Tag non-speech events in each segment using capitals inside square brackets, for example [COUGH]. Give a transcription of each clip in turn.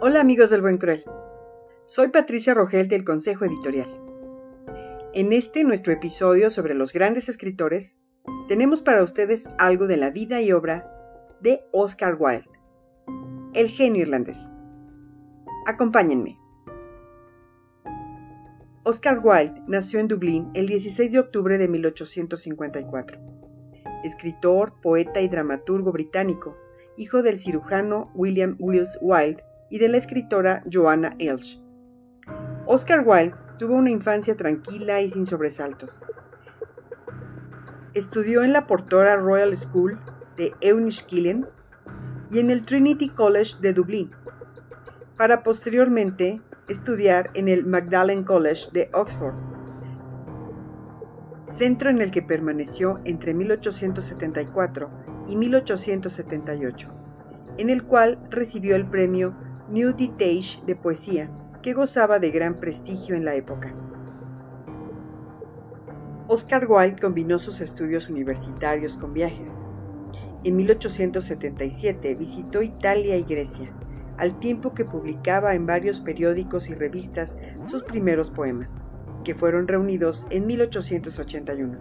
Hola amigos del Buen Cruel. Soy Patricia Rogel del Consejo Editorial. En este nuestro episodio sobre los grandes escritores, tenemos para ustedes algo de la vida y obra de Oscar Wilde, el genio irlandés. Acompáñenme. Oscar Wilde nació en Dublín el 16 de octubre de 1854. Escritor, poeta y dramaturgo británico, hijo del cirujano William Wills Wilde y de la escritora Joanna Elsh. Oscar Wilde tuvo una infancia tranquila y sin sobresaltos. Estudió en la Portora Royal School de Euniskillen y en el Trinity College de Dublín, para posteriormente estudiar en el Magdalen College de Oxford, centro en el que permaneció entre 1874 y 1878, en el cual recibió el premio New Ditage de poesía, que gozaba de gran prestigio en la época. Oscar Wilde combinó sus estudios universitarios con viajes. En 1877 visitó Italia y Grecia, al tiempo que publicaba en varios periódicos y revistas sus primeros poemas, que fueron reunidos en 1881.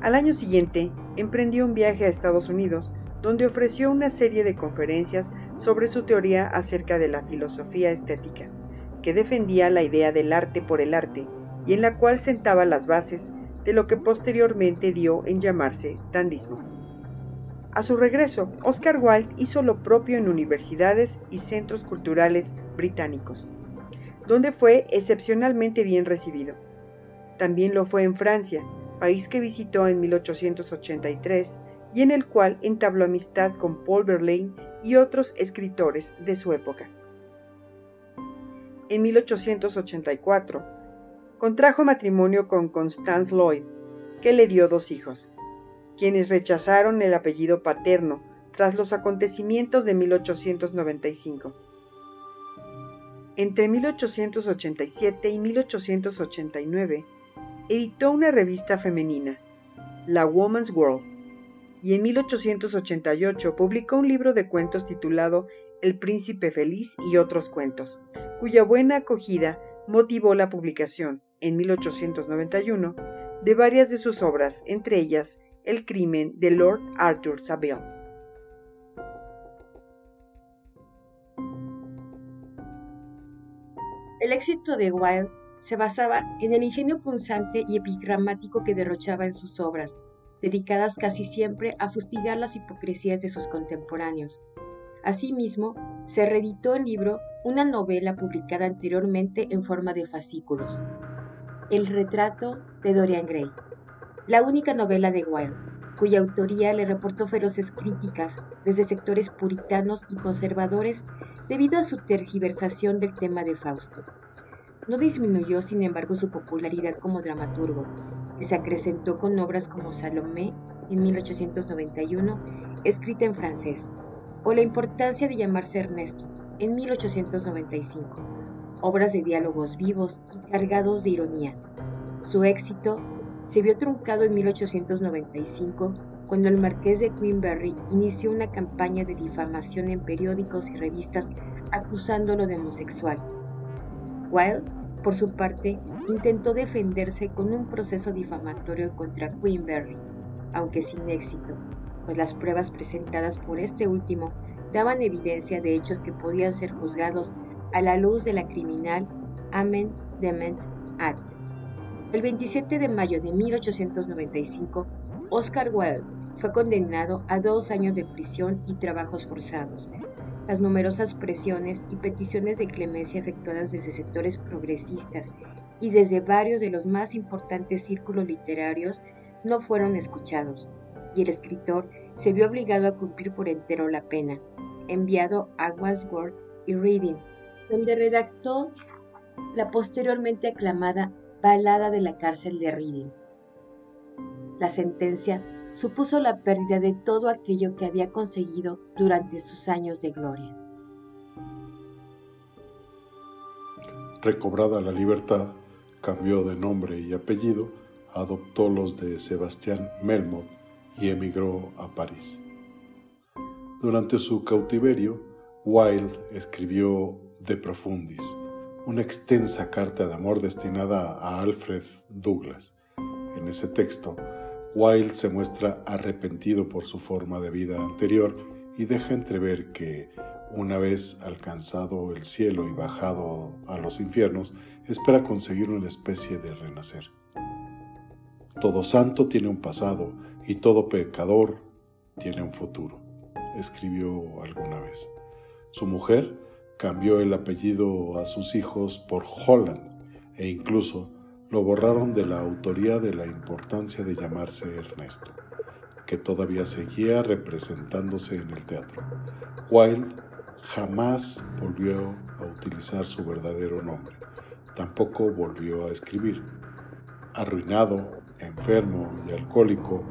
Al año siguiente, emprendió un viaje a Estados Unidos, donde ofreció una serie de conferencias sobre su teoría acerca de la filosofía estética, que defendía la idea del arte por el arte y en la cual sentaba las bases de lo que posteriormente dio en llamarse dandismo. A su regreso, Oscar Wilde hizo lo propio en universidades y centros culturales británicos, donde fue excepcionalmente bien recibido. También lo fue en Francia, país que visitó en 1883 y en el cual entabló amistad con Paul Verlaine y otros escritores de su época. En 1884, contrajo matrimonio con Constance Lloyd, que le dio dos hijos, quienes rechazaron el apellido paterno tras los acontecimientos de 1895. Entre 1887 y 1889, editó una revista femenina, La Woman's World, y en 1888 publicó un libro de cuentos titulado El Príncipe Feliz y otros cuentos, cuya buena acogida motivó la publicación, en 1891, de varias de sus obras, entre ellas El crimen de Lord Arthur Saville. El éxito de Wilde se basaba en el ingenio punzante y epigramático que derrochaba en sus obras, dedicadas casi siempre a fustigar las hipocresías de sus contemporáneos. Asimismo, se reeditó el libro una novela publicada anteriormente en forma de fascículos, El retrato de Dorian Gray, la única novela de Wilde, cuya autoría le reportó feroces críticas desde sectores puritanos y conservadores debido a su tergiversación del tema de Fausto. No disminuyó, sin embargo, su popularidad como dramaturgo, se acrecentó con obras como Salomé en 1891, escrita en francés, o La importancia de llamarse Ernesto en 1895, obras de diálogos vivos y cargados de ironía. Su éxito se vio truncado en 1895 cuando el marqués de Queenberry inició una campaña de difamación en periódicos y revistas acusándolo de homosexual. Wilde, por su parte, intentó defenderse con un proceso difamatorio contra Queenberry, aunque sin éxito, pues las pruebas presentadas por este último daban evidencia de hechos que podían ser juzgados a la luz de la criminal Amen Dement Act. El 27 de mayo de 1895, Oscar Wilde fue condenado a dos años de prisión y trabajos forzados. Las numerosas presiones y peticiones de clemencia efectuadas desde sectores progresistas y desde varios de los más importantes círculos literarios no fueron escuchados, y el escritor se vio obligado a cumplir por entero la pena, enviado a Wandsworth y Reading, donde redactó la posteriormente aclamada Balada de la cárcel de Reading. La sentencia supuso la pérdida de todo aquello que había conseguido durante sus años de gloria. Recobrada la libertad, cambió de nombre y apellido, adoptó los de Sebastián Melmoth y emigró a París. Durante su cautiverio, Wilde escribió De Profundis, una extensa carta de amor destinada a Alfred Douglas. En ese texto, Wilde se muestra arrepentido por su forma de vida anterior y deja entrever que, una vez alcanzado el cielo y bajado a los infiernos, espera conseguir una especie de renacer. Todo santo tiene un pasado y todo pecador tiene un futuro, escribió alguna vez. Su mujer cambió el apellido a sus hijos por Holland e incluso lo borraron de la autoría de la importancia de llamarse Ernesto, que todavía seguía representándose en el teatro. Wilde jamás volvió a utilizar su verdadero nombre, tampoco volvió a escribir. Arruinado, enfermo y alcohólico,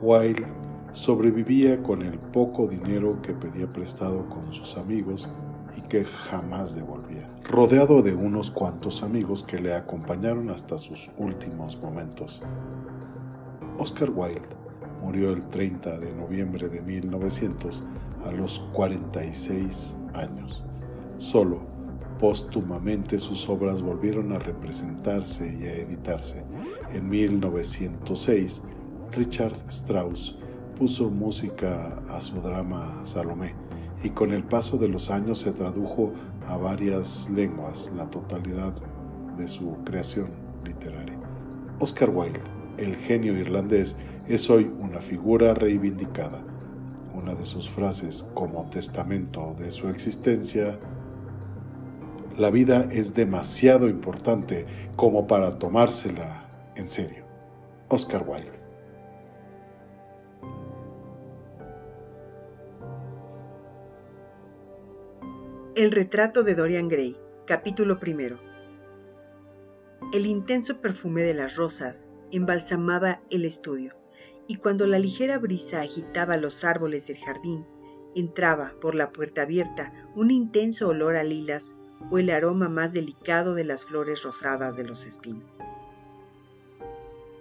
Wilde sobrevivía con el poco dinero que pedía prestado con sus amigos y que jamás devolvía, rodeado de unos cuantos amigos que le acompañaron hasta sus últimos momentos. Oscar Wilde murió el 30 de noviembre de 1900 a los 46 años. Solo póstumamente sus obras volvieron a representarse y a editarse. En 1906, Richard Strauss puso música a su drama Salomé y con el paso de los años se tradujo a varias lenguas la totalidad de su creación literaria. Oscar Wilde, el genio irlandés, es hoy una figura reivindicada. Una de sus frases como testamento de su existencia, la vida es demasiado importante como para tomársela en serio. Oscar Wilde. El retrato de Dorian Gray, capítulo primero. El intenso perfume de las rosas embalsamaba el estudio, y cuando la ligera brisa agitaba los árboles del jardín, entraba por la puerta abierta un intenso olor a lilas o el aroma más delicado de las flores rosadas de los espinos.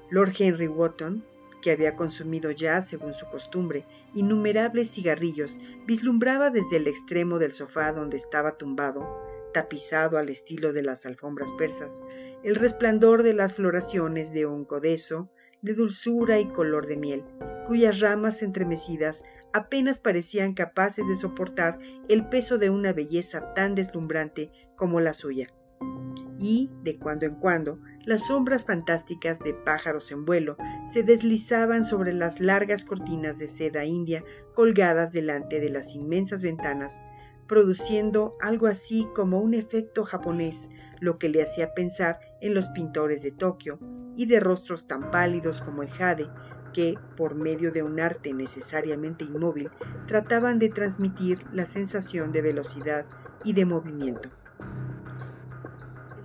Lord Henry Wotton que había consumido ya, según su costumbre, innumerables cigarrillos, vislumbraba desde el extremo del sofá donde estaba tumbado, tapizado al estilo de las alfombras persas, el resplandor de las floraciones de un codeso, de dulzura y color de miel, cuyas ramas entremecidas apenas parecían capaces de soportar el peso de una belleza tan deslumbrante como la suya. Y, de cuando en cuando, las sombras fantásticas de pájaros en vuelo se deslizaban sobre las largas cortinas de seda india colgadas delante de las inmensas ventanas, produciendo algo así como un efecto japonés, lo que le hacía pensar en los pintores de Tokio y de rostros tan pálidos como el jade, que, por medio de un arte necesariamente inmóvil, trataban de transmitir la sensación de velocidad y de movimiento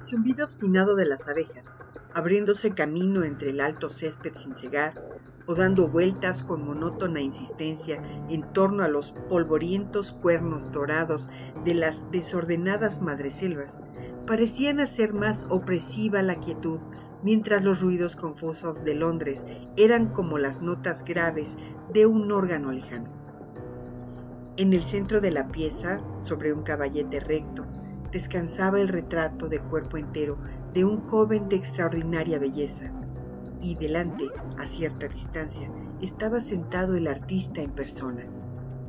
zumbido obstinado de las abejas, abriéndose camino entre el alto césped sin cegar, o dando vueltas con monótona insistencia en torno a los polvorientos cuernos dorados de las desordenadas madreselvas, parecían hacer más opresiva la quietud, mientras los ruidos confusos de Londres eran como las notas graves de un órgano lejano. En el centro de la pieza, sobre un caballete recto, descansaba el retrato de cuerpo entero de un joven de extraordinaria belleza, y delante, a cierta distancia, estaba sentado el artista en persona,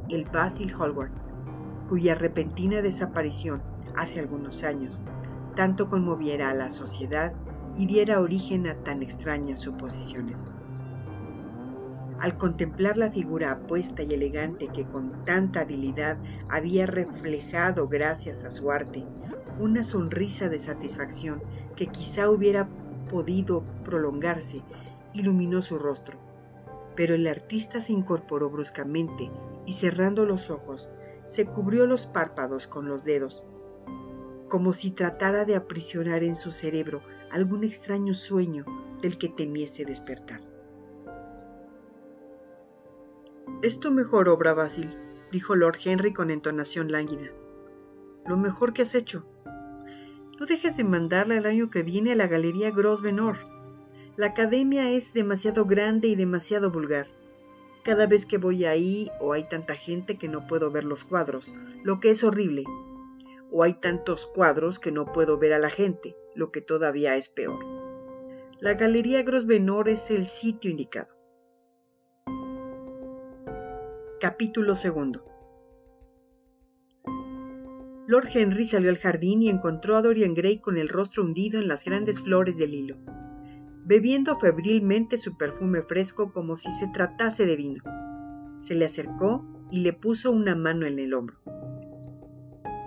el Basil Hallward, cuya repentina desaparición hace algunos años tanto conmoviera a la sociedad y diera origen a tan extrañas suposiciones. Al contemplar la figura apuesta y elegante que con tanta habilidad había reflejado gracias a su arte, una sonrisa de satisfacción que quizá hubiera podido prolongarse, iluminó su rostro. Pero el artista se incorporó bruscamente y cerrando los ojos, se cubrió los párpados con los dedos, como si tratara de aprisionar en su cerebro algún extraño sueño del que temiese despertar. Es tu mejor obra, Basil, dijo Lord Henry con entonación lánguida. Lo mejor que has hecho. No dejes de mandarla el año que viene a la Galería Grosvenor. La academia es demasiado grande y demasiado vulgar. Cada vez que voy ahí o hay tanta gente que no puedo ver los cuadros, lo que es horrible. O hay tantos cuadros que no puedo ver a la gente, lo que todavía es peor. La Galería Grosvenor es el sitio indicado. Capítulo segundo. Lord Henry salió al jardín y encontró a Dorian Gray con el rostro hundido en las grandes flores del hilo bebiendo febrilmente su perfume fresco como si se tratase de vino. Se le acercó y le puso una mano en el hombro.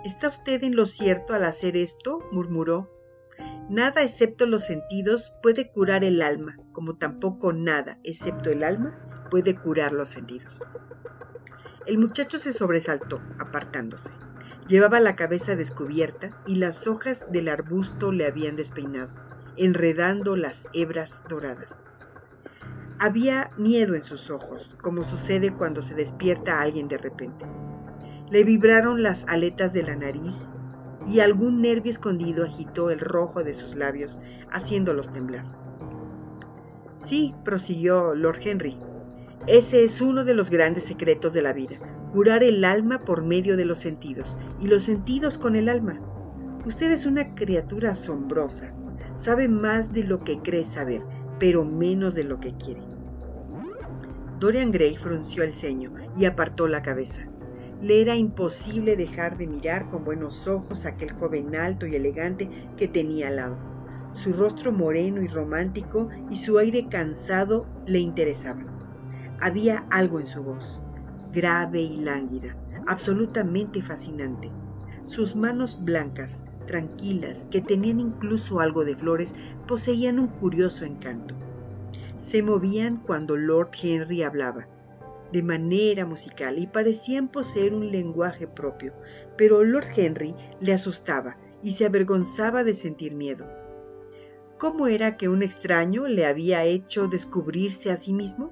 ¿Está usted en lo cierto al hacer esto? murmuró. Nada excepto los sentidos puede curar el alma, como tampoco nada excepto el alma puede curar los sentidos. El muchacho se sobresaltó, apartándose. Llevaba la cabeza descubierta y las hojas del arbusto le habían despeinado enredando las hebras doradas. Había miedo en sus ojos, como sucede cuando se despierta alguien de repente. Le vibraron las aletas de la nariz y algún nervio escondido agitó el rojo de sus labios, haciéndolos temblar. Sí, prosiguió Lord Henry, ese es uno de los grandes secretos de la vida, curar el alma por medio de los sentidos y los sentidos con el alma. Usted es una criatura asombrosa, Sabe más de lo que cree saber, pero menos de lo que quiere. Dorian Gray frunció el ceño y apartó la cabeza. Le era imposible dejar de mirar con buenos ojos a aquel joven alto y elegante que tenía al lado. Su rostro moreno y romántico y su aire cansado le interesaban. Había algo en su voz, grave y lánguida, absolutamente fascinante. Sus manos blancas, tranquilas, que tenían incluso algo de flores, poseían un curioso encanto. Se movían cuando Lord Henry hablaba, de manera musical, y parecían poseer un lenguaje propio, pero Lord Henry le asustaba y se avergonzaba de sentir miedo. ¿Cómo era que un extraño le había hecho descubrirse a sí mismo?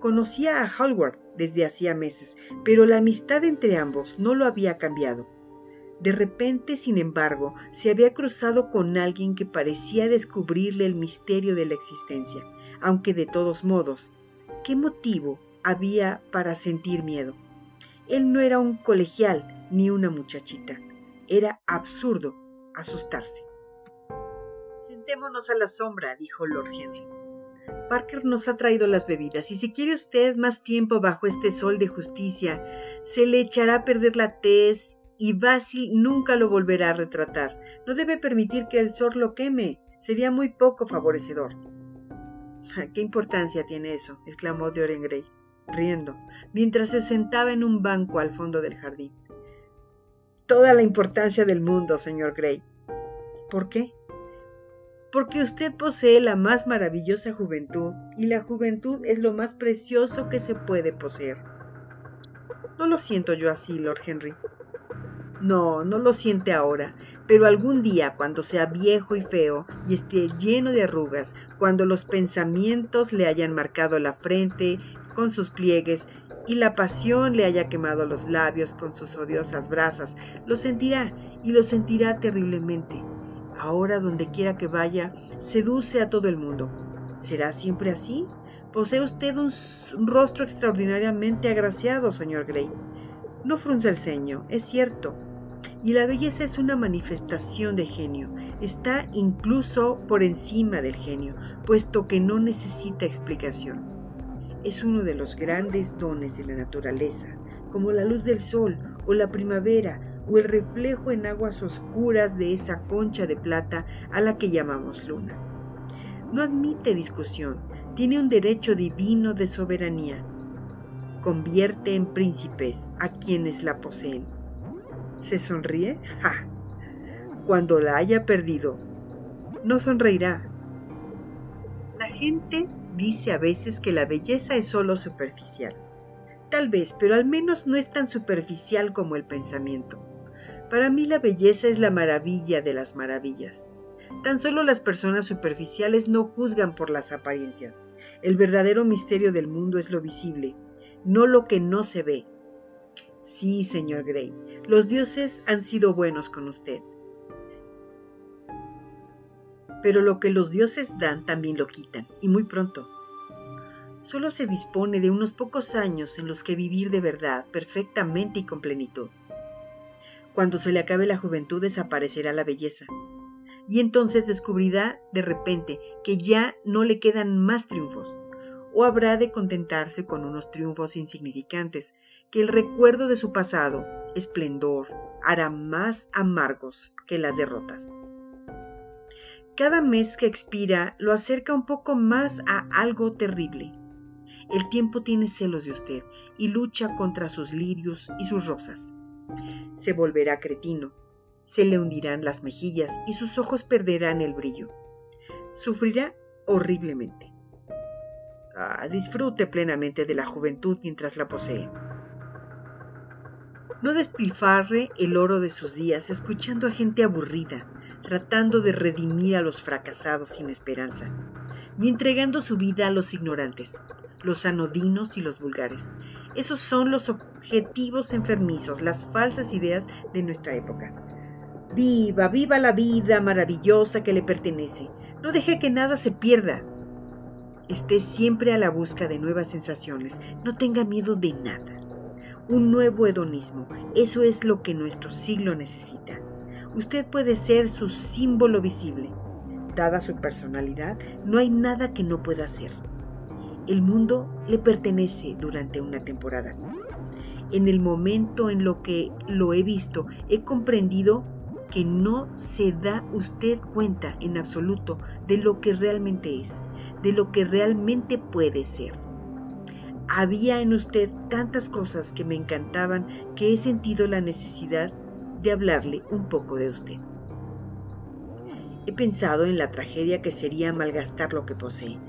Conocía a Hallward desde hacía meses, pero la amistad entre ambos no lo había cambiado. De repente, sin embargo, se había cruzado con alguien que parecía descubrirle el misterio de la existencia, aunque de todos modos, ¿qué motivo había para sentir miedo? Él no era un colegial ni una muchachita. Era absurdo asustarse. Sentémonos a la sombra, dijo Lord Henry. Parker nos ha traído las bebidas y si quiere usted más tiempo bajo este sol de justicia, se le echará a perder la tez y Basil nunca lo volverá a retratar. No debe permitir que el sol lo queme. Sería muy poco favorecedor. ¿Qué importancia tiene eso? exclamó Dorian Gray, riendo, mientras se sentaba en un banco al fondo del jardín. Toda la importancia del mundo, señor Gray. ¿Por qué? Porque usted posee la más maravillosa juventud, y la juventud es lo más precioso que se puede poseer. No lo siento yo así, Lord Henry. No, no lo siente ahora, pero algún día, cuando sea viejo y feo y esté lleno de arrugas, cuando los pensamientos le hayan marcado la frente con sus pliegues y la pasión le haya quemado los labios con sus odiosas brasas, lo sentirá y lo sentirá terriblemente. Ahora, donde quiera que vaya, seduce a todo el mundo. ¿Será siempre así? Posee usted un, rostro extraordinariamente agraciado, señor Gray. No frunce el ceño, es cierto, y la belleza es una manifestación de genio, está incluso por encima del genio, puesto que no necesita explicación. Es uno de los grandes dones de la naturaleza, como la luz del sol o la primavera o el reflejo en aguas oscuras de esa concha de plata a la que llamamos luna. No admite discusión, tiene un derecho divino de soberanía. Convierte en príncipes a quienes la poseen ¿Se sonríe? [LAUGHS] ¡Ja! Cuando la haya perdido, no sonreirá. La gente dice a veces que la belleza es solo superficial. Tal vez, pero al menos no es tan superficial como el pensamiento. Para mí la belleza es la maravilla de las maravillas. Tan solo las personas superficiales no juzgan por las apariencias. El verdadero misterio del mundo es lo visible, no lo que no se ve, Sí, señor Gray, los dioses han sido buenos con usted. Pero lo que los dioses dan también lo quitan, y muy pronto. solo se dispone de unos pocos años en los que vivir de verdad, perfectamente y con plenitud. Cuando se le acabe la juventud desaparecerá la belleza, y entonces descubrirá de repente que ya no le quedan más triunfos, o habrá de contentarse con unos triunfos insignificantes que el recuerdo de su pasado, esplendor, hará más amargos que las derrotas. Cada mes que expira lo acerca un poco más a algo terrible. El tiempo tiene celos de usted y lucha contra sus lirios y sus rosas. Se volverá cretino, se le hundirán las mejillas y sus ojos perderán el brillo. Sufrirá horriblemente. Ah, disfrute plenamente de la juventud mientras la posee. No despilfarre el oro de sus días escuchando a gente aburrida, tratando de redimir a los fracasados sin esperanza, ni entregando su vida a los ignorantes, los anodinos y los vulgares. Esos son los objetivos enfermizos, las falsas ideas de nuestra época. Viva, viva la vida maravillosa que le pertenece. No deje que nada se pierda. Esté siempre a la busca de nuevas sensaciones. No tenga miedo de nada un nuevo hedonismo. Eso es lo que nuestro siglo necesita. Usted puede ser su símbolo visible. Dada su personalidad, no hay nada que no pueda hacer. El mundo le pertenece durante una temporada. En el momento en lo que lo he visto, he comprendido que no se da usted cuenta en absoluto de lo que realmente es, de lo que realmente puede ser. Había en usted tantas cosas que me encantaban que he sentido la necesidad de hablarle un poco de usted. He pensado en la tragedia que sería malgastar lo que posee.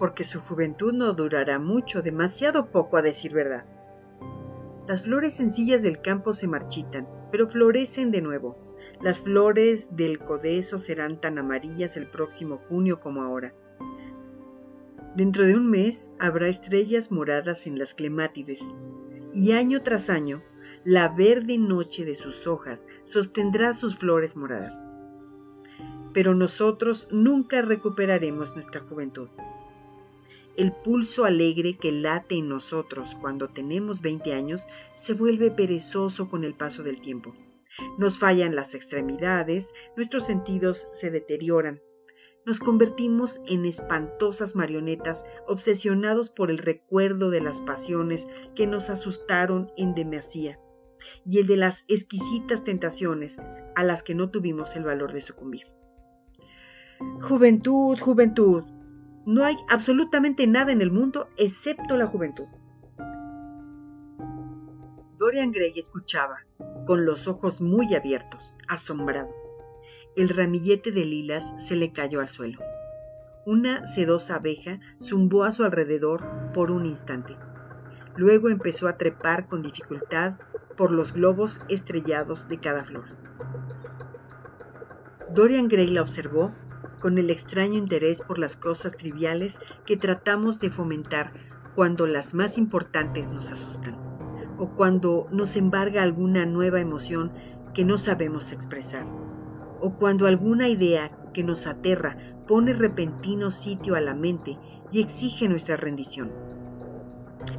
Porque su juventud no durará mucho, demasiado poco a decir verdad. Las flores sencillas del campo se marchitan, pero florecen de nuevo. Las flores del codeso serán tan amarillas el próximo junio como ahora. Dentro de un mes habrá estrellas moradas en las clemátides, y año tras año la verde noche de sus hojas sostendrá sus flores moradas. Pero nosotros nunca recuperaremos nuestra juventud. El pulso alegre que late en nosotros cuando tenemos 20 años se vuelve perezoso con el paso del tiempo. Nos fallan las extremidades, nuestros sentidos se deterioran, nos convertimos en espantosas marionetas obsesionados por el recuerdo de las pasiones que nos asustaron en demasía y el de las exquisitas tentaciones a las que no tuvimos el valor de sucumbir. Juventud, juventud. No hay absolutamente nada en el mundo excepto la juventud. Dorian Gray escuchaba, con los ojos muy abiertos, asombrado el ramillete de lilas se le cayó al suelo. Una sedosa abeja zumbó a su alrededor por un instante. Luego empezó a trepar con dificultad por los globos estrellados de cada flor. Dorian Gray la observó con el extraño interés por las cosas triviales que tratamos de fomentar cuando las más importantes nos asustan, o cuando nos embarga alguna nueva emoción que no sabemos expresar o cuando alguna idea que nos aterra pone repentino sitio a la mente y exige nuestra rendición.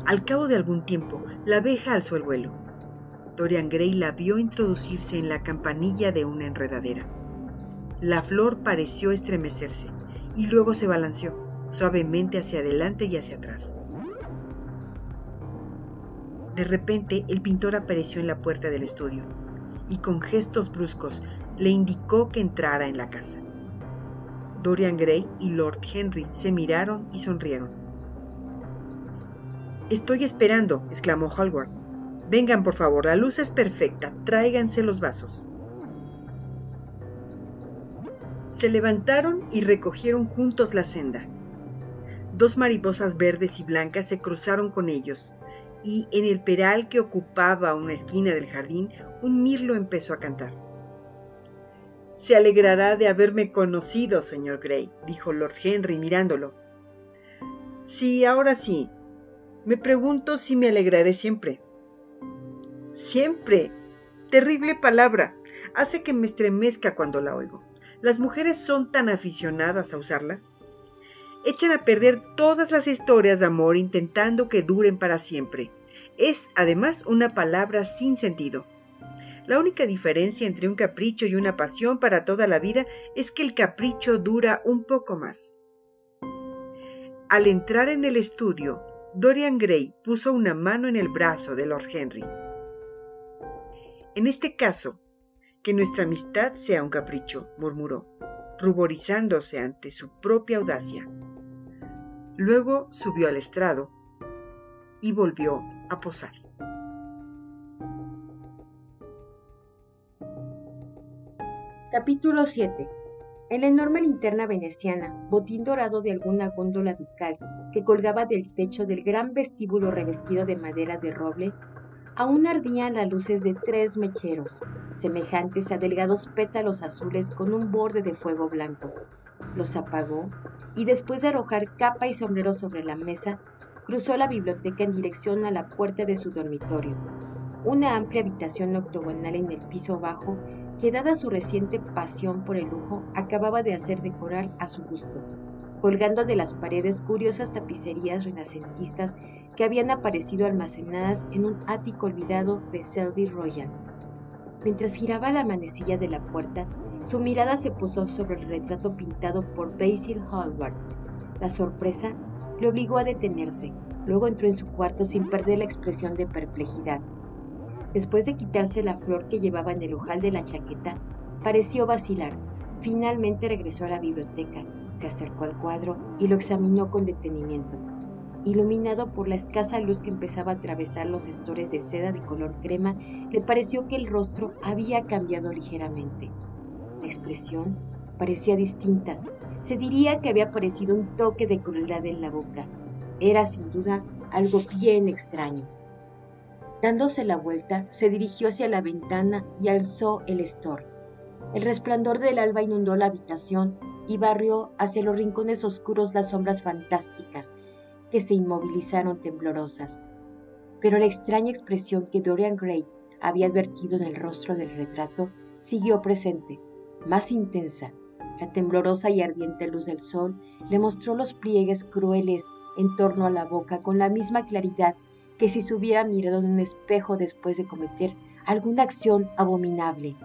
Al cabo de algún tiempo, la abeja alzó el vuelo. Dorian Gray la vio introducirse en la campanilla de una enredadera. La flor pareció estremecerse y luego se balanceó suavemente hacia adelante y hacia atrás. De repente, el pintor apareció en la puerta del estudio y con gestos bruscos le indicó que entrara en la casa. Dorian Gray y Lord Henry se miraron y sonrieron. Estoy esperando, exclamó Hallward. Vengan, por favor, la luz es perfecta, tráiganse los vasos. Se levantaron y recogieron juntos la senda. Dos mariposas verdes y blancas se cruzaron con ellos, y en el peral que ocupaba una esquina del jardín, un mirlo empezó a cantar. Se alegrará de haberme conocido, señor Gray, dijo Lord Henry mirándolo. Sí, ahora sí. Me pregunto si me alegraré siempre. Siempre. Terrible palabra. Hace que me estremezca cuando la oigo. Las mujeres son tan aficionadas a usarla? Echan a perder todas las historias de amor intentando que duren para siempre. Es, además, una palabra sin sentido. La única diferencia entre un capricho y una pasión para toda la vida es que el capricho dura un poco más. Al entrar en el estudio, Dorian Gray puso una mano en el brazo de Lord Henry. En este caso, que nuestra amistad sea un capricho, murmuró, ruborizándose ante su propia audacia. Luego subió al estrado y volvió a posar. Capítulo 7. En la enorme linterna veneciana, botín dorado de alguna góndola ducal que colgaba del techo del gran vestíbulo revestido de madera de roble, aún ardían las luces de tres mecheros, semejantes a delgados pétalos azules con un borde de fuego blanco. Los apagó y después de arrojar capa y sombrero sobre la mesa, cruzó la biblioteca en dirección a la puerta de su dormitorio, una amplia habitación octogonal en el piso bajo que dada su reciente pasión por el lujo, acababa de hacer decorar a su gusto, colgando de las paredes curiosas tapicerías renacentistas habían aparecido almacenadas en un ático olvidado de Selby Royal. Mientras giraba la manecilla de la puerta, su mirada se posó sobre el retrato pintado por Basil Hallward. La sorpresa le obligó a detenerse. Luego entró en su cuarto sin perder la expresión de perplejidad. Después de quitarse la flor que llevaba en el ojal de la chaqueta, pareció vacilar. Finalmente regresó a la biblioteca, se acercó al cuadro y lo examinó con detenimiento. Iluminado por la escasa luz que empezaba a atravesar los estores de seda de color crema, le pareció que el rostro había cambiado ligeramente. La expresión parecía distinta. Se diría que había aparecido un toque de crueldad en la boca. Era sin duda algo bien extraño. Dándose la vuelta, se dirigió hacia la ventana y alzó el estor. El resplandor del alba inundó la habitación y barrió hacia los rincones oscuros las sombras fantásticas que se inmovilizaron temblorosas. Pero la extraña expresión que Dorian Gray había advertido en el rostro del retrato siguió presente, más intensa. La temblorosa y ardiente luz del sol le mostró los pliegues crueles en torno a la boca con la misma claridad que si se hubiera mirado en un espejo después de cometer alguna acción abominable.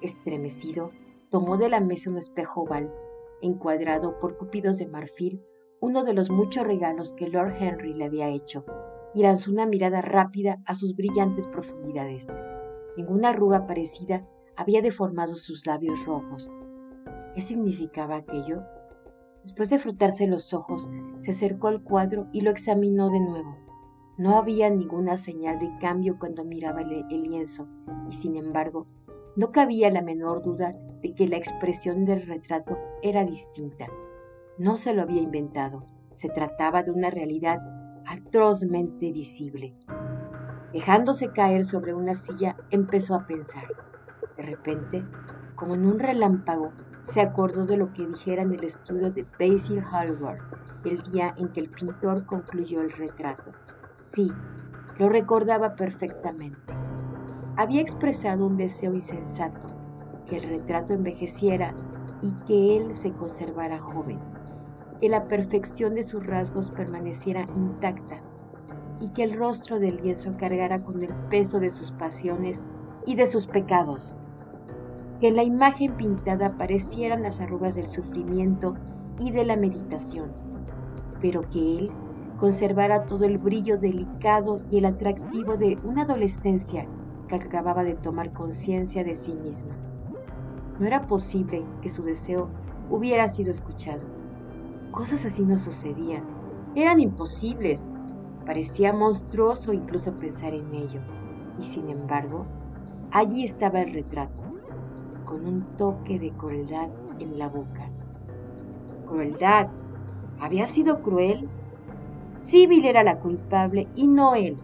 Estremecido, tomó de la mesa un espejo oval, encuadrado por cupidos de marfil, uno de los muchos regalos que Lord Henry le había hecho, y lanzó una mirada rápida a sus brillantes profundidades. Ninguna arruga parecida había deformado sus labios rojos. ¿Qué significaba aquello? Después de frotarse los ojos, se acercó al cuadro y lo examinó de nuevo. No había ninguna señal de cambio cuando miraba el, lienzo, y sin embargo, no cabía la menor duda de que la expresión del retrato era distinta. No se lo había inventado, se trataba de una realidad atrozmente visible. Dejándose caer sobre una silla, empezó a pensar. De repente, como en un relámpago, se acordó de lo que dijera en el estudio de Basil Hallward el día en que el pintor concluyó el retrato. Sí, lo recordaba perfectamente. Había expresado un deseo insensato, que el retrato envejeciera y que él se conservara joven, que la perfección de sus rasgos permaneciera intacta y que el rostro del lienzo cargara con el peso de sus pasiones y de sus pecados, que en la imagen pintada aparecieran las arrugas del sufrimiento y de la meditación, pero que él conservara todo el brillo delicado y el atractivo de una adolescencia que acababa de tomar conciencia de sí misma. No era posible que su deseo hubiera sido escuchado. Cosas así no sucedían. Eran imposibles. Parecía monstruoso incluso pensar en ello. Y sin embargo, allí estaba el retrato, con un toque de crueldad en la boca. ¿Crueldad? ¿Había sido cruel? Sibyl era la culpable y no él,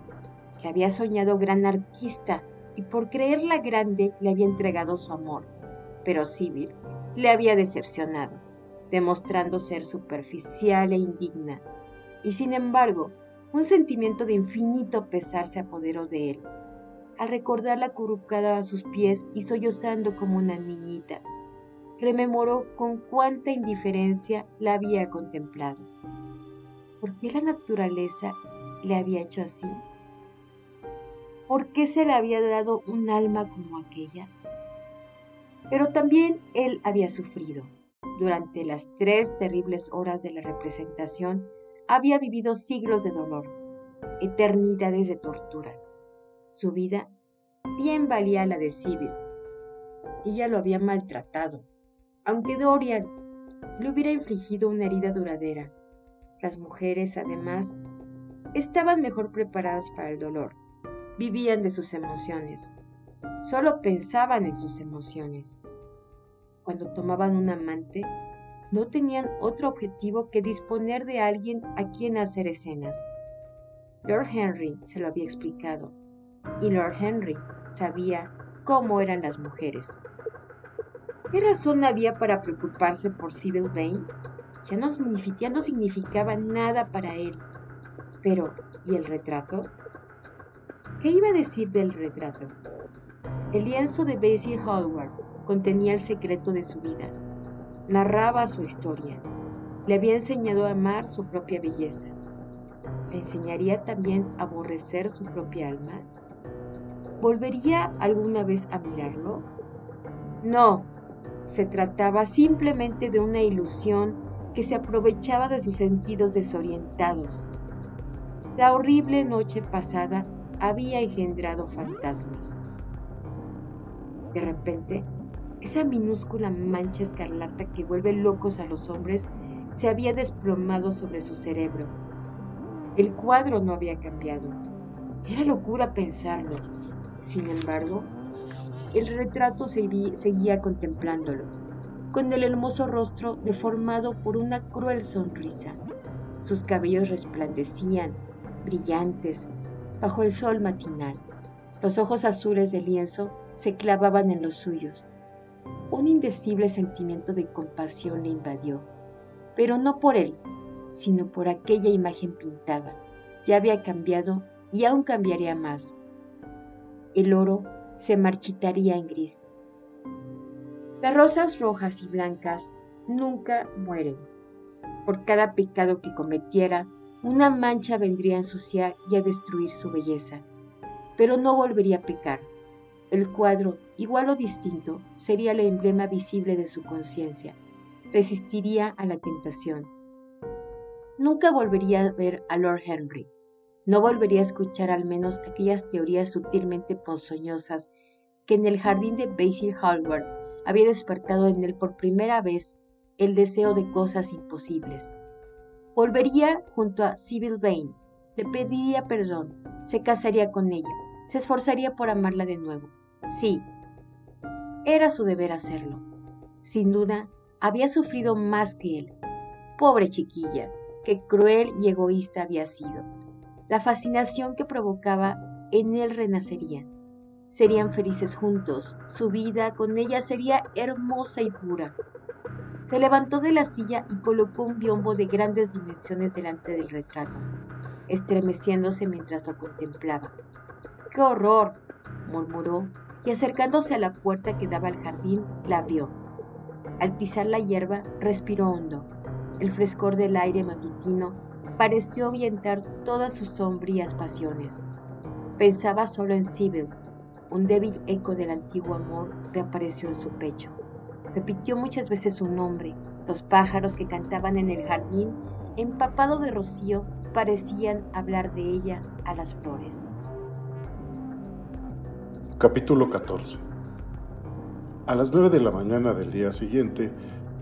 que había soñado gran artista y por creerla grande le había entregado su amor. Pero Sibyl le había decepcionado, demostrando ser superficial e indigna. Y sin embargo, un sentimiento de infinito pesar se apoderó de él, al recordarla acurrucada a sus pies y sollozando como una niñita. rememoró con cuánta indiferencia la había contemplado. ¿Por qué la naturaleza le había hecho así? ¿Por qué se le había dado un alma como aquella? Pero también él había sufrido. Durante las tres terribles horas de la representación, había vivido siglos de dolor, eternidades de tortura. Su vida bien valía la de Sibyl. Ella lo había maltratado, aunque Dorian le hubiera infligido una herida duradera. Las mujeres, además, estaban mejor preparadas para el dolor. Vivían de sus emociones. Solo pensaban en sus emociones. Cuando tomaban un amante, no tenían otro objetivo que disponer de alguien a quien hacer escenas. Lord Henry se lo había explicado, y Lord Henry sabía cómo eran las mujeres. ¿Qué razón había para preocuparse por Sybil Vane? Ya no, ya no significaba nada para él. Pero, ¿y el retrato? ¿Qué iba a decir del retrato? El lienzo de Basil Hallward contenía el secreto de su vida. Narraba su historia. Le había enseñado a amar su propia belleza. ¿Le enseñaría también a aborrecer su propia alma? ¿Volvería alguna vez a mirarlo? No, se trataba simplemente de una ilusión que se aprovechaba de sus sentidos desorientados. La horrible noche pasada había engendrado fantasmas. De repente, esa minúscula mancha escarlata que vuelve locos a los hombres se había desplomado sobre su cerebro. El cuadro no había cambiado. Era locura pensarlo. Sin embargo, el retrato seguía contemplándolo, con el hermoso rostro deformado por una cruel sonrisa. Sus cabellos resplandecían, brillantes, bajo el sol matinal. Los ojos azules del lienzo se clavaban en los suyos un indecible sentimiento de compasión le invadió, pero no por él, sino por aquella imagen pintada. Ya había cambiado y aún cambiaría más. El oro se marchitaría en gris. Las rosas rojas y blancas nunca mueren. Por cada pecado que cometiera, una mancha vendría a ensuciar y a destruir su belleza, pero no volvería a pecar. El cuadro, igual o distinto, sería el emblema visible de su conciencia. Resistiría a la tentación. Nunca volvería a ver a Lord Henry. No volvería a escuchar al menos aquellas teorías sutilmente ponzoñosas que en el jardín de Basil Hallward había despertado en él por primera vez el deseo de cosas imposibles. Volvería junto a Sybil Vane, le pediría perdón, se casaría con ella, se esforzaría por amarla de nuevo. Sí, era su deber hacerlo. Sin duda, había sufrido más que él. Pobre chiquilla, qué cruel y egoísta había sido. La fascinación que provocaba en él renacería. Serían felices juntos, su vida con ella sería hermosa y pura. Se levantó de la silla y colocó un biombo de grandes dimensiones delante del retrato, estremeciéndose mientras lo contemplaba. ¡Qué horror! murmuró y acercándose a la puerta que daba al jardín, la abrió. Al pisar la hierba, respiró hondo. El frescor del aire matutino pareció ahuyentar todas sus sombrías pasiones. Pensaba solo en Sibyl. Un débil eco del antiguo amor reapareció en su pecho. Repitió muchas veces su nombre. Los pájaros que cantaban en el jardín, empapado de rocío, parecían hablar de ella a las flores. Capítulo 14 A las 9 de la mañana del día siguiente,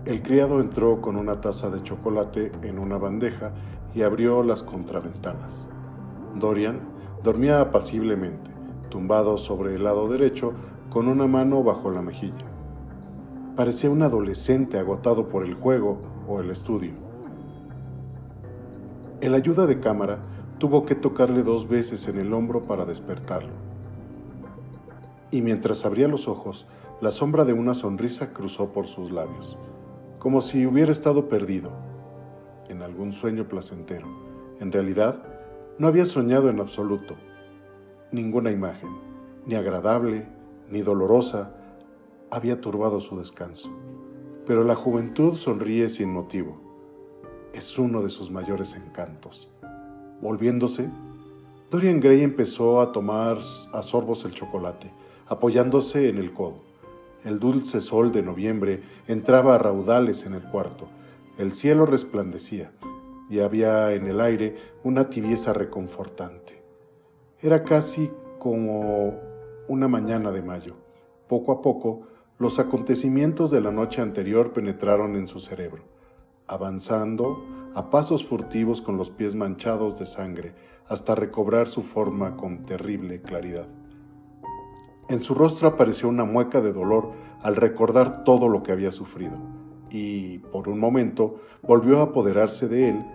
el criado entró con una taza de chocolate en una bandeja y abrió las contraventanas. Dorian dormía apaciblemente, tumbado sobre el lado derecho, con una mano bajo la mejilla. Parecía un adolescente agotado por el juego o el estudio. El ayuda de cámara tuvo que tocarle dos veces en el hombro para despertarlo y mientras abría los ojos, la sombra de una sonrisa cruzó por sus labios, como si hubiera estado perdido en algún sueño placentero. En realidad, no había soñado en absoluto. Ninguna imagen, ni agradable, ni dolorosa, había turbado su descanso. pero la juventud sonríe sin motivo. Es uno de sus mayores encantos. Volviéndose, Dorian Gray empezó a tomar a sorbos el chocolate, apoyándose en el codo. El dulce sol de noviembre entraba a raudales en el cuarto. El cielo resplandecía y había en el aire una tibieza reconfortante. Era casi como una mañana de mayo. Poco a poco, los acontecimientos de la noche anterior penetraron en su cerebro, avanzando a pasos furtivos con los pies manchados de sangre hasta recobrar su forma con terrible claridad. En su rostro apareció una mueca de dolor al recordar todo lo que había sufrido, y por un momento volvió a apoderarse de él,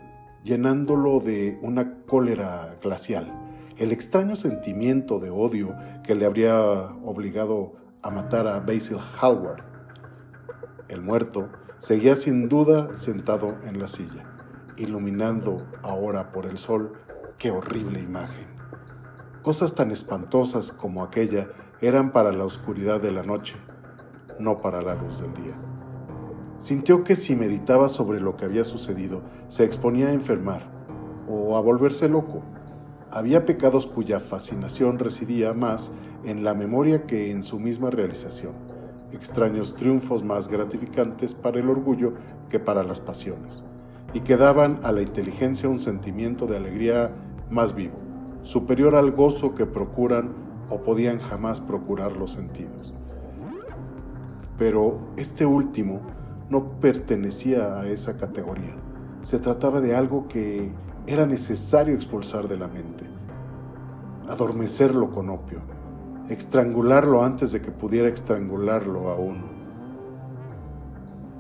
llenándolo de una cólera glacial, el extraño sentimiento de odio que le habría obligado a matar a Basil Hallward. El muerto seguía sin duda sentado en la silla, iluminando ahora por el sol. ¡Qué horrible imagen! Cosas tan espantosas como aquella eran para la oscuridad de la noche, no para la luz del día. Sintió que si meditaba sobre lo que había sucedido, se exponía a enfermar o a volverse loco. Había pecados cuya fascinación residía más en la memoria que en su misma realización, extraños triunfos más gratificantes para el orgullo que para las pasiones, y que daban a la inteligencia un sentimiento de alegría más vivo, superior al gozo que procuran o podían jamás procurar los sentidos. Pero este último no pertenecía a esa categoría. Se trataba de algo que era necesario expulsar de la mente, adormecerlo con opio, estrangularlo antes de que pudiera estrangularlo a uno.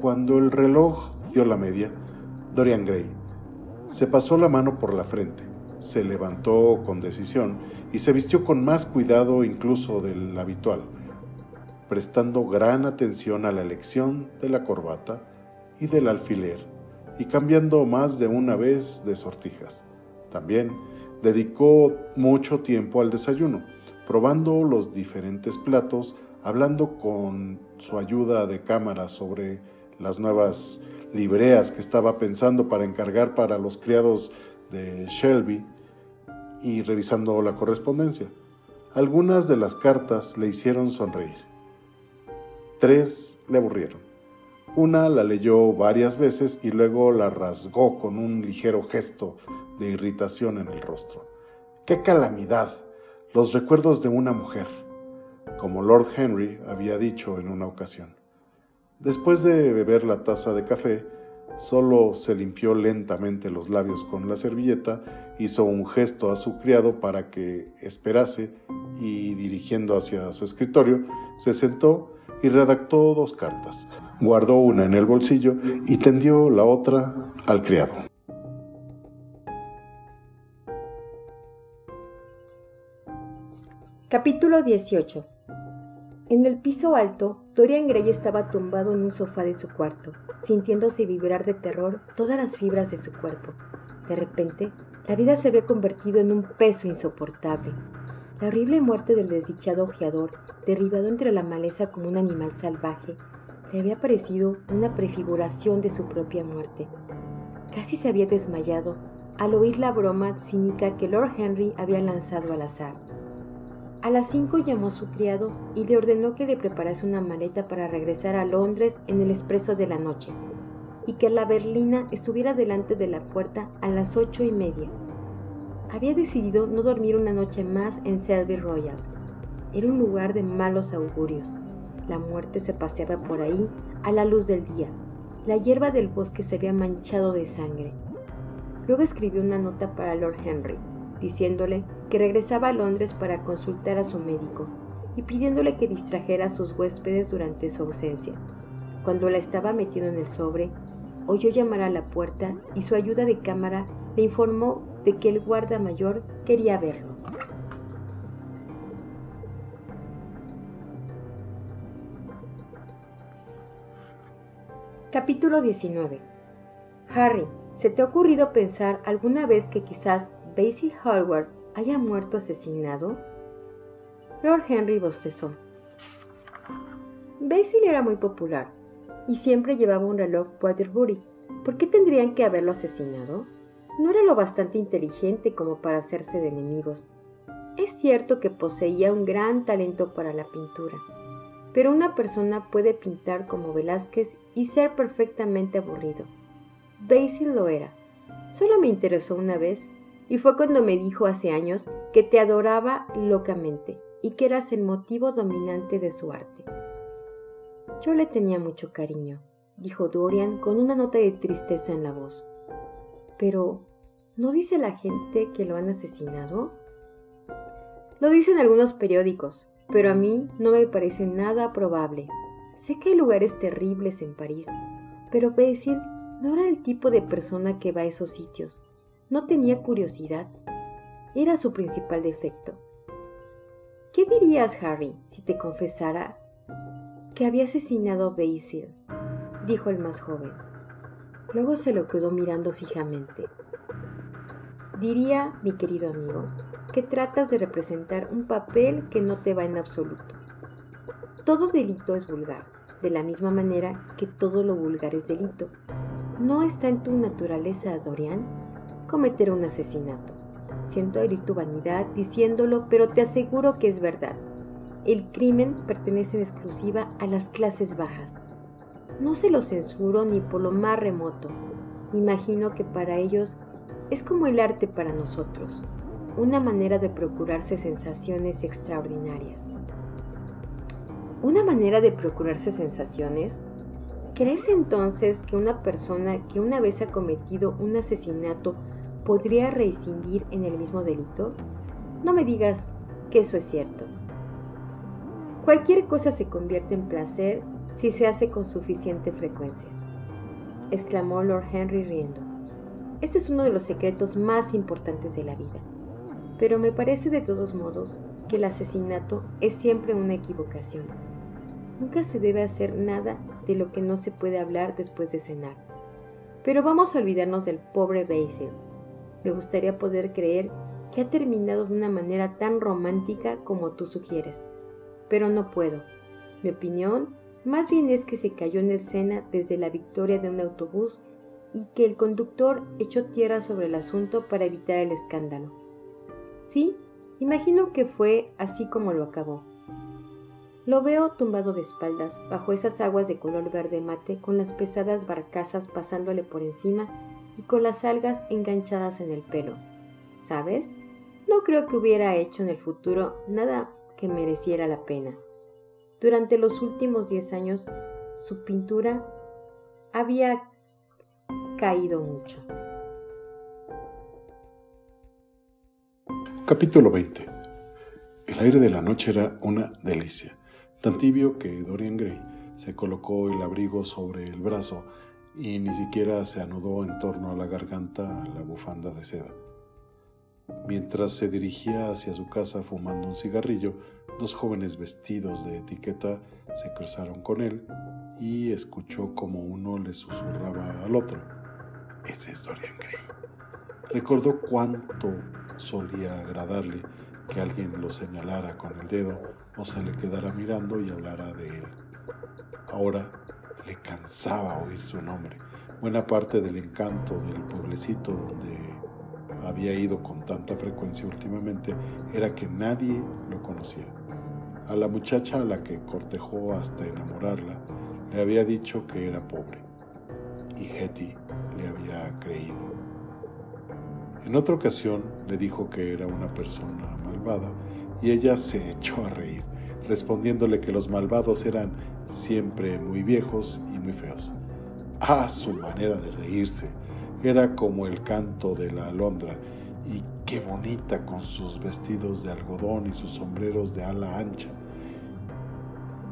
Cuando el reloj dio la media, Dorian Gray se pasó la mano por la frente se levantó con decisión y se vistió con más cuidado incluso del habitual, prestando gran atención a la elección de la corbata y del alfiler y cambiando más de una vez de sortijas. También dedicó mucho tiempo al desayuno, probando los diferentes platos, hablando con su ayuda de cámara sobre las nuevas libreas que estaba pensando para encargar para los criados de Shelby y revisando la correspondencia. Algunas de las cartas le hicieron sonreír. Tres le aburrieron. Una la leyó varias veces y luego la rasgó con un ligero gesto de irritación en el rostro. ¡Qué calamidad! Los recuerdos de una mujer, como Lord Henry había dicho en una ocasión. Después de beber la taza de café, Solo se limpió lentamente los labios con la servilleta, hizo un gesto a su criado para que esperase y dirigiendo hacia su escritorio, se sentó y redactó dos cartas. Guardó una en el bolsillo y tendió la otra al criado. Capítulo 18 En el piso alto, Dorian Gray estaba tumbado en un sofá de su cuarto sintiéndose vibrar de terror todas las fibras de su cuerpo. De repente, la vida se había convertido en un peso insoportable. La horrible muerte del desdichado ojeador, derribado entre la maleza como un animal salvaje, le había parecido una prefiguración de su propia muerte. Casi se había desmayado al oír la broma cínica que Lord Henry había lanzado al azar. A las cinco llamó a su criado y le ordenó que le preparase una maleta para regresar a Londres en el expreso de la noche, y que la berlina estuviera delante de la puerta a las ocho y media. Había decidido no dormir una noche más en Selby Royal. Era un lugar de malos augurios. La muerte se paseaba por ahí a la luz del día. La hierba del bosque se había manchado de sangre. Luego escribió una nota para Lord Henry, diciéndole que regresaba a Londres para consultar a su médico y pidiéndole que distrajera a sus huéspedes durante su ausencia. Cuando la estaba metiendo en el sobre, oyó llamar a la puerta y su ayuda de cámara le informó de que el guarda mayor quería verlo. Capítulo 19 Harry, ¿se te ha ocurrido pensar alguna vez que quizás Basil Hallward haya muerto asesinado? Lord Henry bostezó. Basil era muy popular. y siempre llevaba un reloj Waterbury. ¿Por qué tendrían que haberlo asesinado? No era lo bastante inteligente como para hacerse de enemigos. Es cierto que poseía un gran talento para la pintura, pero una persona puede pintar como Velázquez y ser perfectamente aburrido. Basil lo era. Solo me interesó una vez y fue cuando me dijo hace años que te adoraba locamente y que eras el motivo dominante de su arte. Yo le tenía mucho cariño, dijo Dorian con una nota de tristeza en la voz. Pero, ¿no dice la gente que lo han asesinado? Lo dicen algunos periódicos, pero a mí no me parece nada probable. Sé que hay lugares terribles en París, pero Basil no era el tipo de persona que va a esos sitios. No tenía curiosidad. Era su principal defecto. ¿Qué dirías, Harry, si te confesara que había asesinado a Basil? dijo el más joven. Luego se lo quedó mirando fijamente. Diría, mi querido amigo, que tratas de representar un papel que no te va en absoluto. Todo delito es vulgar, de la misma manera que todo lo vulgar es delito. ¿No está en tu naturaleza, Dorian, cometer un asesinato? Siento herir tu vanidad diciéndolo, pero te aseguro que es verdad. El crimen pertenece en exclusiva a las clases bajas. No se lo censuro ni por lo más remoto. Imagino que para ellos es como el arte para nosotros, una manera de procurarse sensaciones extraordinarias. ¿Una manera de procurarse sensaciones? ¿Crees entonces que una persona que una vez ha cometido un asesinato podría reincidir en el mismo delito? No me digas que eso es cierto. Cualquier cosa se convierte en placer si se hace con suficiente frecuencia, exclamó Lord Henry riendo. Este es uno de los secretos más importantes de la vida. Pero me parece de todos modos que el asesinato es siempre una equivocación. Nunca se debe hacer nada de lo que no se puede hablar después de cenar. Pero vamos a olvidarnos del pobre Basil. Me gustaría poder creer que ha terminado de una manera tan romántica como tú sugieres. Pero no puedo. Mi opinión más bien es que se cayó en escena desde la victoria de un autobús y que el conductor echó tierra sobre el asunto para evitar el escándalo. Sí, imagino que fue así como lo acabó. Lo veo tumbado de espaldas bajo esas aguas de color verde mate con las pesadas barcazas pasándole por encima y con las algas enganchadas en el pelo. ¿Sabes? No creo que hubiera hecho en el futuro nada que mereciera la pena. Durante los últimos diez años, su pintura había caído mucho. Capítulo 20. El aire de la noche era una delicia, tan tibio que Dorian Gray se colocó el abrigo sobre el brazo y ni siquiera se anudó en torno a la garganta la bufanda de seda. Mientras se dirigía hacia su casa fumando un cigarrillo, dos jóvenes vestidos de etiqueta se cruzaron con él y escuchó como uno le susurraba al otro. Ese es Dorian Gray. Recordó cuánto solía agradarle que alguien lo señalara con el dedo o se le quedara mirando y hablara de él. Ahora le cansaba oír su nombre. Buena parte del encanto del pueblecito donde había ido con tanta frecuencia últimamente era que nadie lo conocía. A la muchacha a la que cortejó hasta enamorarla le había dicho que era pobre y Hetty le había creído. En otra ocasión le dijo que era una persona malvada y ella se echó a reír, respondiéndole que los malvados eran siempre muy viejos y muy feos. Ah, su manera de reírse era como el canto de la alondra y qué bonita con sus vestidos de algodón y sus sombreros de ala ancha.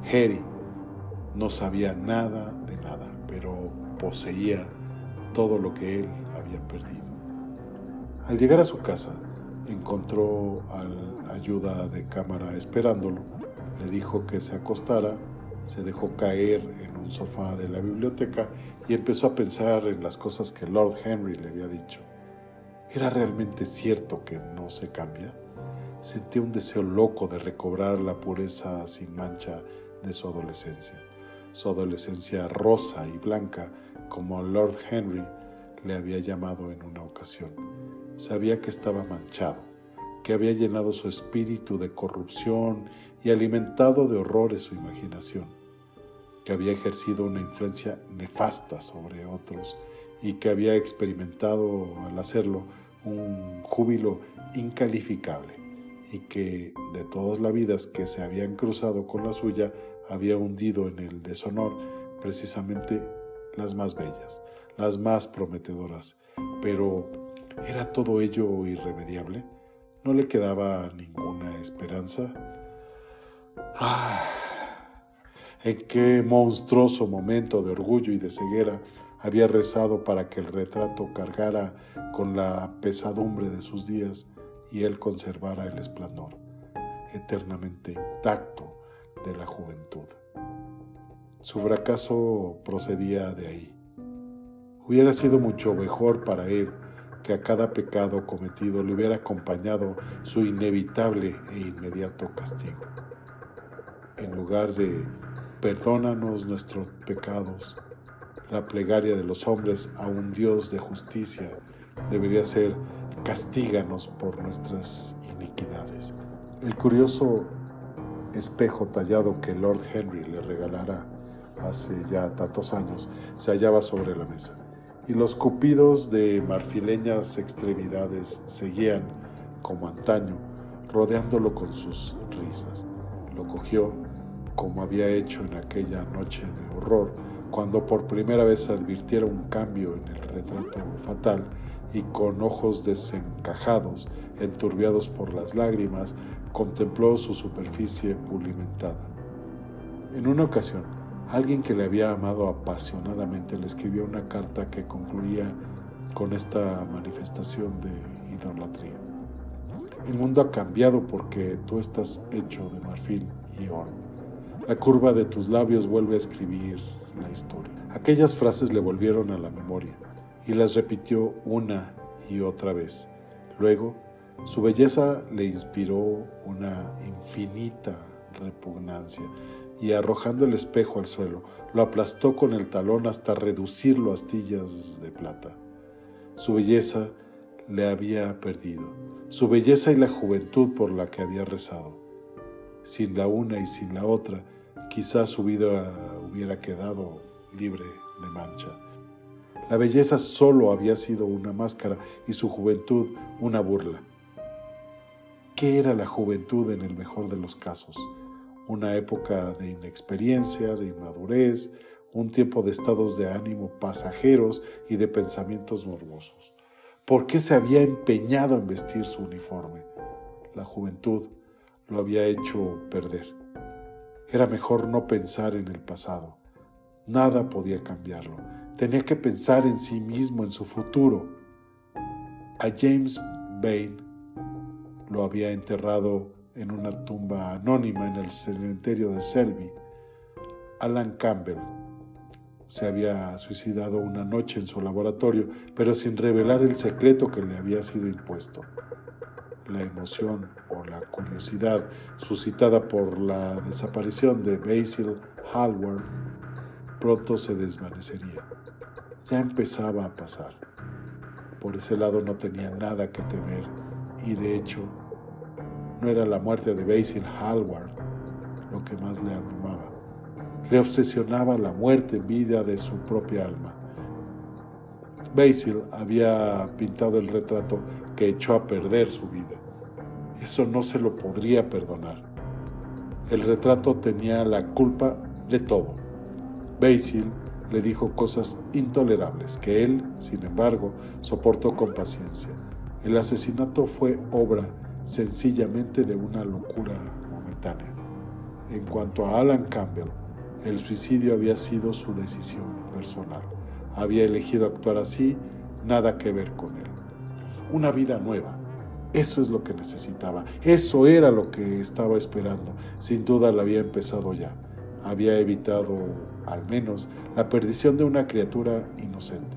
Harry no sabía nada de nada, pero poseía todo lo que él había perdido. Al llegar a su casa, encontró al ayuda de cámara esperándolo, le dijo que se acostara, se dejó caer en un sofá de la biblioteca y empezó a pensar en las cosas que Lord Henry le había dicho. ¿Era realmente cierto que no se cambia? Sentía un deseo loco de recobrar la pureza sin mancha de su adolescencia. su adolescencia rosa y blanca, como Lord Henry le había llamado en una ocasión. Sabía que estaba manchado, que había llenado su espíritu de corrupción y alimentado de horrores su imaginación, que había ejercido una influencia nefasta sobre otros y que había experimentado al hacerlo un júbilo incalificable y que de todas las vidas que se habían cruzado con la suya había hundido en el deshonor precisamente las más bellas, las más prometedoras. Pero ¿era todo ello irremediable? ¿No le quedaba ninguna esperanza? ¡Ah! ¿En qué monstruoso momento de orgullo y de ceguera había rezado para que el retrato cargara con la pesadumbre de sus días y él conservara el esplendor eternamente intacto de la juventud? Su fracaso procedía de ahí. Hubiera sido mucho mejor para él que a cada pecado cometido le hubiera acompañado su inevitable e inmediato castigo. En lugar de perdónanos nuestros pecados, la plegaria de los hombres a un Dios de justicia debería ser castíganos por nuestras iniquidades. El curioso espejo tallado que Lord Henry le regalara hace ya tantos años se hallaba sobre la mesa y los cupidos de marfileñas extremidades seguían, como antaño, rodeándolo con sus risas. Lo cogió, como había hecho en aquella noche de horror, cuando por primera vez advirtiera un cambio en el retrato fatal y con ojos desencajados, enturbiados por las lágrimas, contempló su superficie pulimentada. En una ocasión, Alguien que le había amado apasionadamente le escribió una carta que concluía con esta manifestación de idolatría. El mundo ha cambiado porque tú estás hecho de marfil y oro. La curva de tus labios vuelve a escribir la historia. Aquellas frases le volvieron a la memoria y las repitió una y otra vez. Luego, su belleza le inspiró una infinita repugnancia y arrojando el espejo al suelo, lo aplastó con el talón hasta reducirlo a astillas de plata. Su belleza le había perdido, su belleza y la juventud por la que había rezado. Sin la una y sin la otra, quizás su vida hubiera quedado libre de mancha. La belleza solo había sido una máscara y su juventud una burla. ¿Qué era la juventud en el mejor de los casos? Una época de inexperiencia, de inmadurez, un tiempo de estados de ánimo pasajeros y de pensamientos morbosos. ¿Por qué se había empeñado en vestir su uniforme? La juventud lo había hecho perder. Era mejor no pensar en el pasado. Nada podía cambiarlo. Tenía que pensar en sí mismo, en su futuro. A James Bain lo había enterrado en una tumba anónima en el cementerio de Selby. Alan Campbell se había suicidado una noche en su laboratorio, pero sin revelar el secreto que le había sido impuesto. La emoción o la curiosidad suscitada por la desaparición de Basil Hallward pronto se desvanecería. Ya empezaba a pasar. Por ese lado no tenía nada que temer y de hecho no era la muerte de Basil Hallward lo que más le abrumaba. Le obsesionaba la muerte en vida de su propia alma. Basil había pintado el retrato que echó a perder su vida. Eso no se lo podría perdonar. El retrato tenía la culpa de todo. Basil le dijo cosas intolerables que él, sin embargo, soportó con paciencia. El asesinato fue obra sencillamente de una locura momentánea. En cuanto a Alan Campbell, el suicidio había sido su decisión personal. Había elegido actuar así, nada que ver con él. Una vida nueva. Eso es lo que necesitaba. Eso era lo que estaba esperando. Sin duda la había empezado ya. Había evitado, al menos, la perdición de una criatura inocente.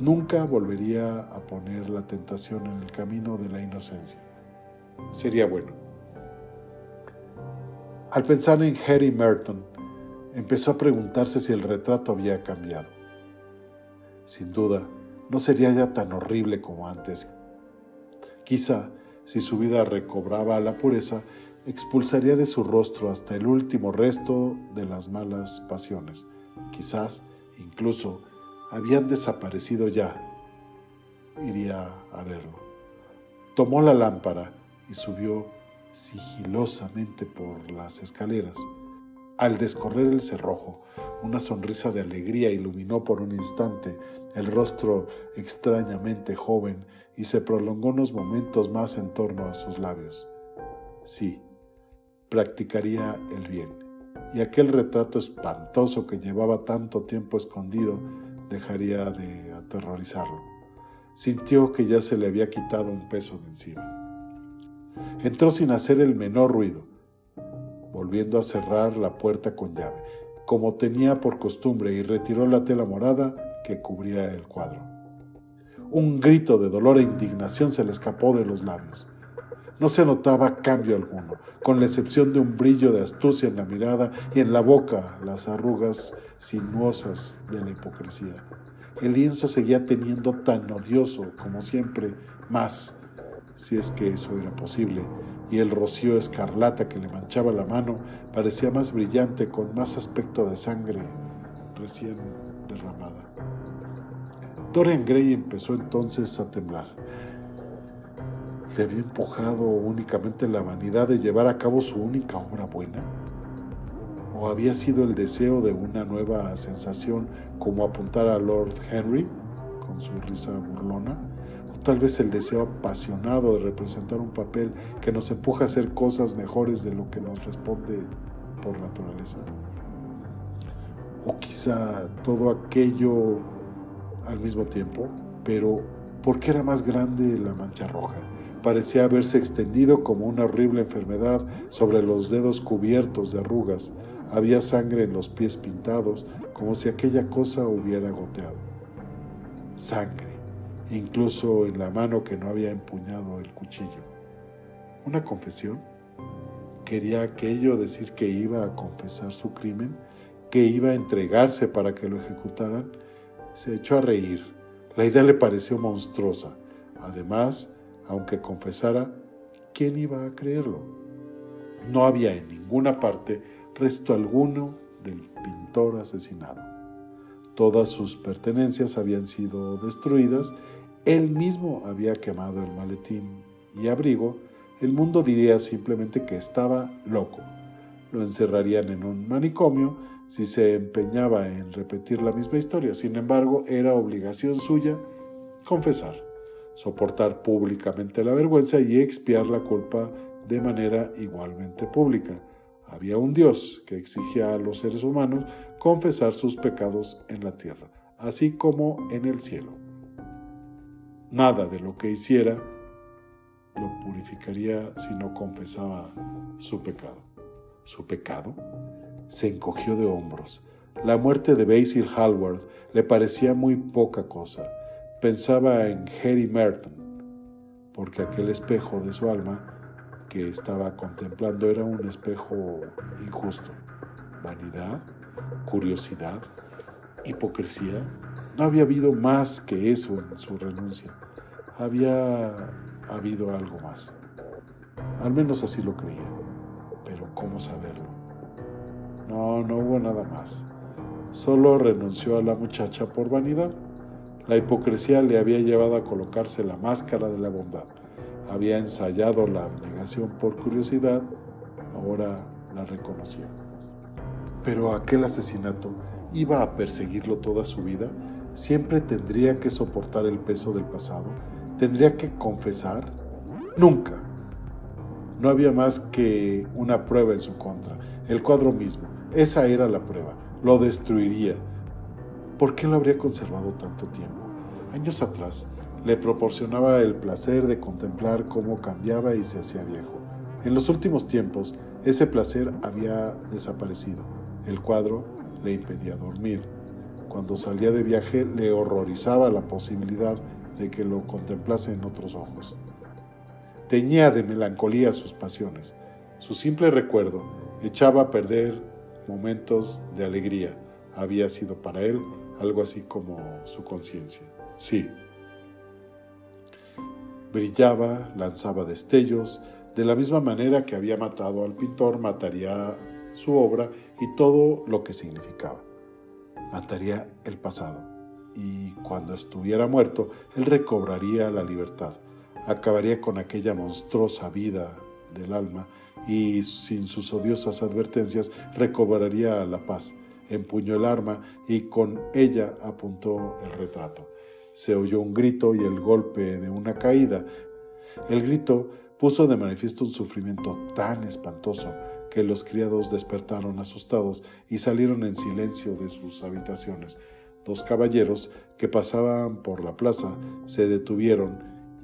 Nunca volvería a poner la tentación en el camino de la inocencia sería bueno. Al pensar en Harry Merton, empezó a preguntarse si el retrato había cambiado. Sin duda, no sería ya tan horrible como antes. Quizá, si su vida recobraba la pureza, expulsaría de su rostro hasta el último resto de las malas pasiones. Quizás, incluso, habían desaparecido ya. Iría a verlo. Tomó la lámpara y subió sigilosamente por las escaleras. Al descorrer el cerrojo, una sonrisa de alegría iluminó por un instante el rostro extrañamente joven y se prolongó unos momentos más en torno a sus labios. Sí, practicaría el bien, y aquel retrato espantoso que llevaba tanto tiempo escondido dejaría de aterrorizarlo. Sintió que ya se le había quitado un peso de encima. Entró sin hacer el menor ruido volviendo a cerrar la puerta con llave, como tenía por costumbre, y retiró la tela morada que cubría el cuadro. Un grito de dolor e indignación se le escapó de los labios. No se notaba cambio alguno, con la excepción de un brillo de astucia en la mirada y en la boca las arrugas sinuosas de la hipocresía. El lienzo seguía teniendo tan odioso como siempre más, si es que eso era posible, y el rocío escarlata que le manchaba la mano parecía más brillante con más aspecto de sangre recién derramada. Dorian Gray empezó entonces a temblar. ¿Le había empujado únicamente la vanidad de llevar a cabo su única obra buena? ¿O había sido el deseo de una nueva sensación como apuntar a Lord Henry con su risa burlona? Tal vez el deseo apasionado de representar un papel que nos empuja a hacer cosas mejores de lo que nos responde por naturaleza. O quizá todo aquello al mismo tiempo, pero ¿por qué era más grande la mancha roja? Parecía haberse extendido como una horrible enfermedad sobre los dedos cubiertos de arrugas. Había sangre en los pies pintados, como si aquella cosa hubiera goteado. Sangre incluso en la mano que no había empuñado el cuchillo. ¿Una confesión? ¿Quería aquello decir que iba a confesar su crimen? ¿Que iba a entregarse para que lo ejecutaran? Se echó a reír. La idea le pareció monstruosa. Además, aunque confesara, ¿quién iba a creerlo? No había en ninguna parte resto alguno del pintor asesinado. Todas sus pertenencias habían sido destruidas él mismo había quemado el maletín y abrigo, el mundo diría simplemente que estaba loco. Lo encerrarían en un manicomio si se empeñaba en repetir la misma historia. Sin embargo, era obligación suya confesar, soportar públicamente la vergüenza y expiar la culpa de manera igualmente pública. Había un Dios que exigía a los seres humanos confesar sus pecados en la tierra, así como en el cielo. Nada de lo que hiciera lo purificaría si no confesaba su pecado. ¿Su pecado? Se encogió de hombros. La muerte de Basil Hallward le parecía muy poca cosa. Pensaba en Harry Merton, porque aquel espejo de su alma que estaba contemplando era un espejo injusto. Vanidad, curiosidad, hipocresía, no había habido más que eso en su renuncia. Había habido algo más. Al menos así lo creía. Pero ¿cómo saberlo? No, no hubo nada más. Solo renunció a la muchacha por vanidad. La hipocresía le había llevado a colocarse la máscara de la bondad. Había ensayado la abnegación por curiosidad. Ahora la reconocía. Pero aquel asesinato iba a perseguirlo toda su vida siempre tendría que soportar el peso del pasado, tendría que confesar. Nunca. No había más que una prueba en su contra, el cuadro mismo. Esa era la prueba. Lo destruiría. ¿Por qué lo habría conservado tanto tiempo? Años atrás le proporcionaba el placer de contemplar cómo cambiaba y se hacía viejo. En los últimos tiempos, ese placer había desaparecido. El cuadro le impedía dormir cuando salía de viaje le horrorizaba la posibilidad de que lo contemplase en otros ojos. Teñía de melancolía sus pasiones. Su simple recuerdo echaba a perder momentos de alegría. Había sido para él algo así como su conciencia. Sí. Brillaba, lanzaba destellos, de la misma manera que había matado al pintor, mataría su obra y todo lo que significaba. Mataría el pasado y cuando estuviera muerto, él recobraría la libertad, acabaría con aquella monstruosa vida del alma y sin sus odiosas advertencias recobraría la paz. Empuñó el arma y con ella apuntó el retrato. Se oyó un grito y el golpe de una caída. El grito puso de manifiesto un sufrimiento tan espantoso que los criados despertaron asustados y salieron en silencio de sus habitaciones. Dos caballeros que pasaban por la plaza se detuvieron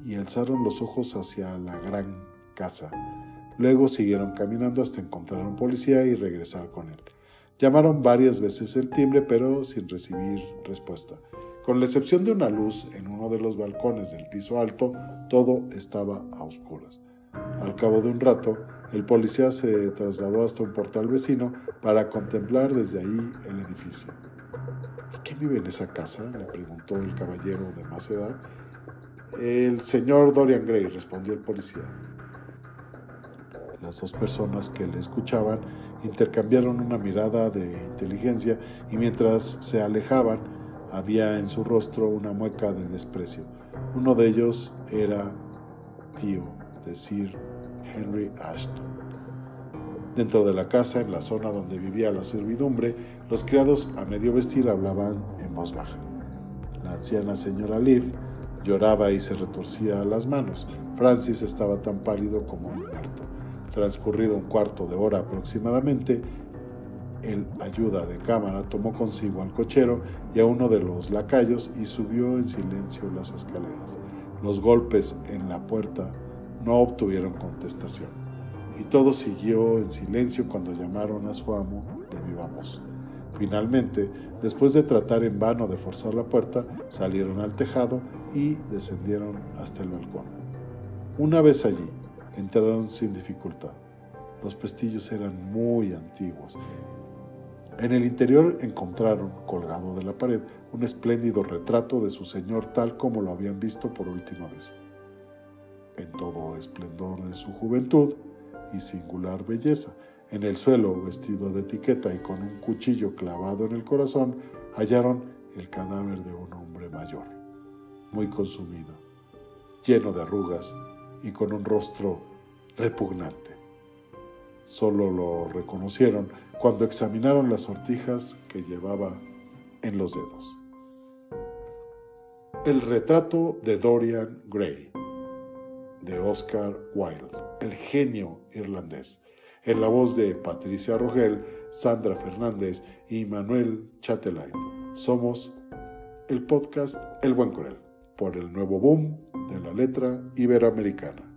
y alzaron los ojos hacia la gran casa. Luego siguieron caminando hasta encontrar a un policía y regresar con él. Llamaron varias veces el timbre, pero sin recibir respuesta. Con la excepción de una luz en uno de los balcones del piso alto, todo estaba a oscuras. Al cabo de un rato, el policía se trasladó hasta un portal vecino para contemplar desde ahí el edificio. ¿Quién vive en esa casa? le preguntó el caballero de más edad. El señor Dorian Gray, respondió el policía. Las dos personas que le escuchaban intercambiaron una mirada de inteligencia y mientras se alejaban, había en su rostro una mueca de desprecio. Uno de ellos era tío de Sir Henry Ashton. Dentro de la casa, en la zona donde vivía la servidumbre, los criados a medio vestir hablaban en voz baja. La anciana señora Liv lloraba y se retorcía las manos. Francis estaba tan pálido como un muerto. Transcurrido un cuarto de hora aproximadamente, el ayuda de cámara tomó consigo al cochero y a uno de los lacayos y subió en silencio las escaleras. Los golpes en la puerta no obtuvieron contestación y todo siguió en silencio cuando llamaron a su amo de viva voz. Finalmente, después de tratar en vano de forzar la puerta, salieron al tejado y descendieron hasta el balcón. Una vez allí, entraron sin dificultad. Los pestillos eran muy antiguos en el interior encontraron, colgado de la pared, un espléndido retrato de su señor tal como lo habían visto por última vez. En todo esplendor de su juventud y singular belleza, en el suelo, vestido de etiqueta y con un cuchillo clavado en el corazón, hallaron el cadáver de un hombre mayor, muy consumido, lleno de arrugas y con un rostro repugnante. Solo lo reconocieron cuando examinaron las sortijas que llevaba en los dedos. El retrato de Dorian Gray, de Oscar Wilde, el genio irlandés, en la voz de Patricia Rogel, Sandra Fernández y Manuel Chatelain. Somos el podcast El Buen Corel, por el nuevo boom de la letra iberoamericana.